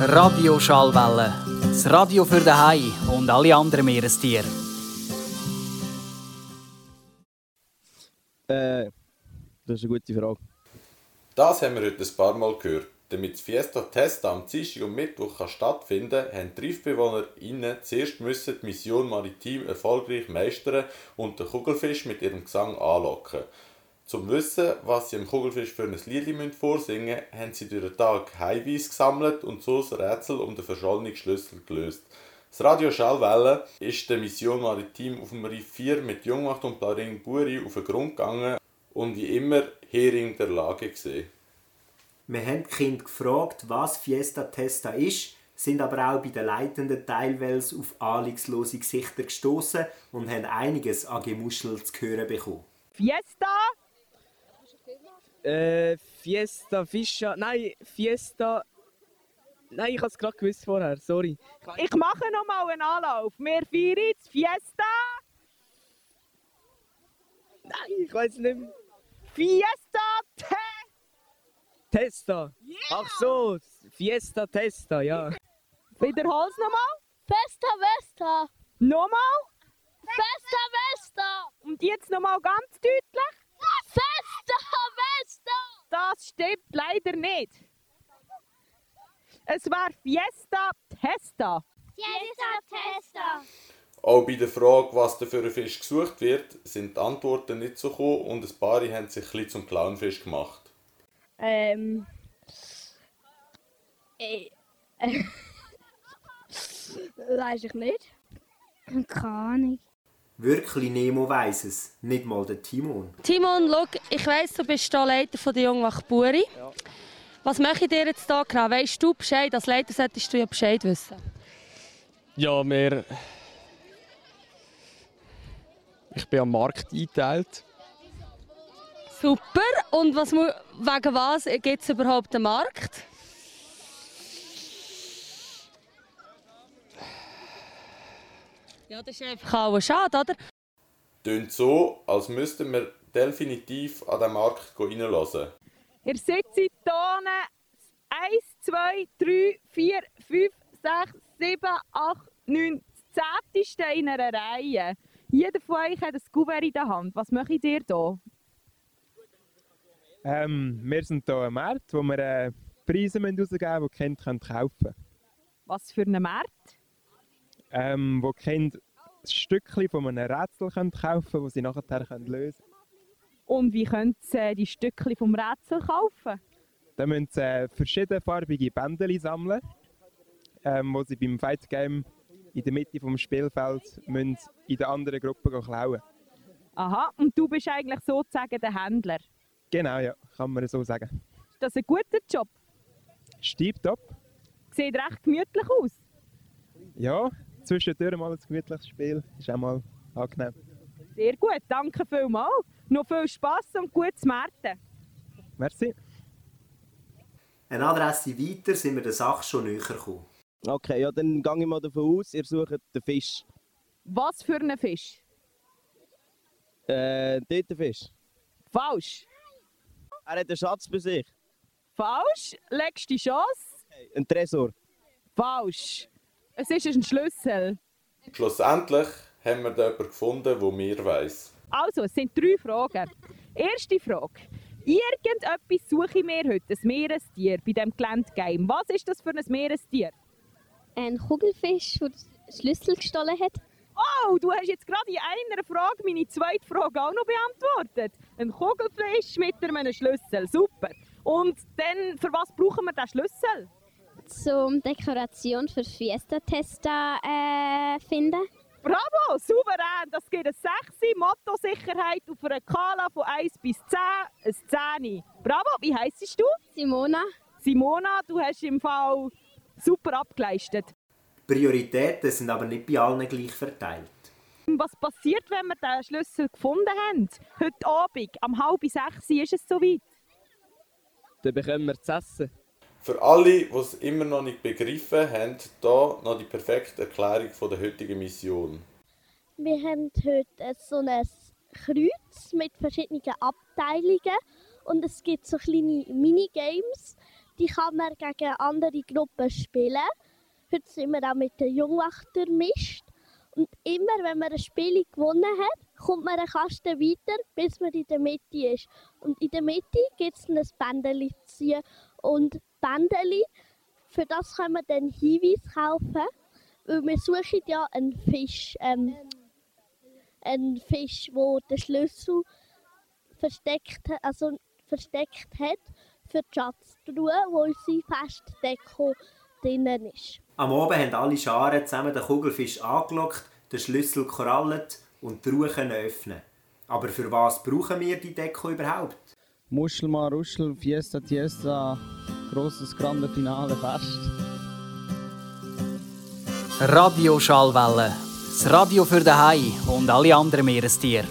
Radio Schallwelle. Das Radio für den Hai und alle anderen Meerestiere. Äh, das ist eine gute Frage. Das haben wir heute ein paar Mal gehört. Damit das Fiesta Testa am Dienstag und Mittwoch kann stattfinden kann, haben die RiffbewohnerInnen zuerst müssen die Mission Maritim erfolgreich meistern und den Kugelfisch mit ihrem Gesang anlocken. Zum Wissen, was sie dem Kugelfisch für ein Lied vorsingen müssen, haben sie durch den Tag Highweis gesammelt und so das Rätsel um den verschollenen Schlüssel gelöst. Das Radio Schallwelle ist der Mission Maritim auf dem Riff 4 mit Jungmacht und Plaring Buri auf den Grund gegangen und wie immer Hering der Lage gesehen. Wir haben die Kinder gefragt, was Fiesta Testa ist, sind aber auch bei den leitenden Teilwels auf ahnungslose Gesichter gestoßen und haben einiges an Gemuschel zu hören bekommen. Fiesta? Äh, Fiesta Fischa. Nein, Fiesta. Nein, ich habe es gerade gewusst vorher, sorry. Ich mache noch mal einen Anlauf. Wir feiern jetzt Fiesta. Nein, ich weiß nicht mehr. Fiesta Te. Testa. Ach so, Fiesta Testa, ja. Wiederhol's nochmal. Festa Vesta! Nochmal. Festa Vesta! Und jetzt nochmal ganz deutlich. Vesta! Das stimmt leider nicht. Es war Fiesta Testa. Fiesta Testa! Auch bei der Frage, was da für ein Fisch gesucht wird, sind die Antworten nicht so gekommen und ein paar haben sich ein bisschen zum Clownfisch gemacht. Ähm. Äh. äh Weiß ich nicht. Keine Ahnung. Wirklich Nemo weiss es, nicht mal der Timon. Timon, schau, ich weiss, du bist hier Leiter von der Jungwacht Buri. Was mache ich dir jetzt hier genau? Weißt du Bescheid? Als Leiter solltest du ja Bescheid wissen. Ja, wir. Ich bin am Markt eingeteilt. Super. Und was, wegen was gibt es überhaupt einen Markt? Ja, das ist einfach auch schade, oder? Tönt so, als müssten wir definitiv an den Markt reinhören. Ihr sitzt hier 1, 2, 3, 4, 5, 6, 7, 8, 9, 10 stehen in einer Reihe. Jeder von euch hat ein Kuvert in der Hand. Was macht ihr hier? Ähm, wir sind hier am Markt, wo wir äh, Preise müssen rausgeben müssen, die die Kinder können kaufen können. Was für einen Markt? Ähm, wo die Kinder ein Stückchen von einem Rätsel können kaufen können, das sie nachher können lösen können. Und wie könnt ihr äh, die Stückchen vom Rätsel kaufen? Dann müssen sie äh, verschiedenfarbige Bändchen sammeln, ähm, die sie beim Fight Game in der Mitte des Spielfelds müssen in der anderen Gruppe klauen Aha, und du bist eigentlich sozusagen der Händler. Genau, ja, kann man so sagen. Ist das ein guter Job? Stiebtop. Sieht recht gemütlich aus. Ja, zwischendurch mal ein gemütliches Spiel, ist auch mal angenehm. Sehr gut, danke vielmals. Noch viel Spass und gutes Märten. Merci. Eine Adresse weiter sind wir der Sache schon näher gekommen. Okay, ja, dann gehe ich mal davon aus, ihr sucht den Fisch. Was für ein Fisch? Äh, dort Fisch. Falsch. Er hat einen Schatz bei sich. Falsch. Legst die Chance? Ein Tresor. Falsch. Es ist ein Schlüssel. Schlussendlich haben wir da jemanden gefunden, der mehr weiss. Also, es sind drei Fragen. Erste Frage. Irgendetwas suche ich mir heute, ein Meerestier, bei diesem Gelände-Game. Was ist das für ein Meerestier? Ein Kugelfisch, der den Schlüssel gestohlen hat. Oh, du hast jetzt gerade in einer Frage meine zweite Frage auch noch beantwortet. Ein Kugelfisch mit einem Schlüssel, super. Und dann, für was brauchen wir den Schlüssel? Zum Dekoration für Fiesta Testa äh, finden. Bravo, souverän, das gibt eine 6, Motto-Sicherheit auf einer Skala von 1 bis 10, ein 10. Bravo, wie heisst du? Simona. Simona, du hast im Fall super abgeleistet. Die Prioritäten sind aber nicht bei allen gleich verteilt. Was passiert, wenn wir den Schlüssel gefunden haben? Heute Abend, am halb sechs ist es soweit. Dann bekommen wir zu essen. Für alle, die es immer noch nicht begriffen haben, hier noch die perfekte Erklärung von der heutigen Mission. Wir haben heute so ein Kreuz mit verschiedenen Abteilungen und es gibt so kleine Minigames. Die kann man gegen andere Gruppen spielen. Heute sind wir auch mit den Jungwachter mischt. Und immer, wenn man ein Spiel gewonnen hat, kommt man einen Kasten weiter, bis man in der Mitte ist. Und in der Mitte gibt es ein zu ziehen. Und Bändeli, für das können wir dann Hinweis kaufen, weil wir suchen ja einen Fisch. Ähm, einen Fisch, wo der Schlüssel versteckt, also versteckt hat für die Schatztruhe, wo unsere Festdeko drinnen ist. Am Abend haben alle Scharen zusammen den Kugelfisch angelockt, den Schlüssel korallet und die Ruhe können öffnen. Aber für was brauchen wir die Deko überhaupt? Muschelmann, Ruschel, Fiesta, Tiesta, grosses grande Finale, Fest. Radio Schallwelle. Das Radio für den Hai und alle anderen Meerestiere.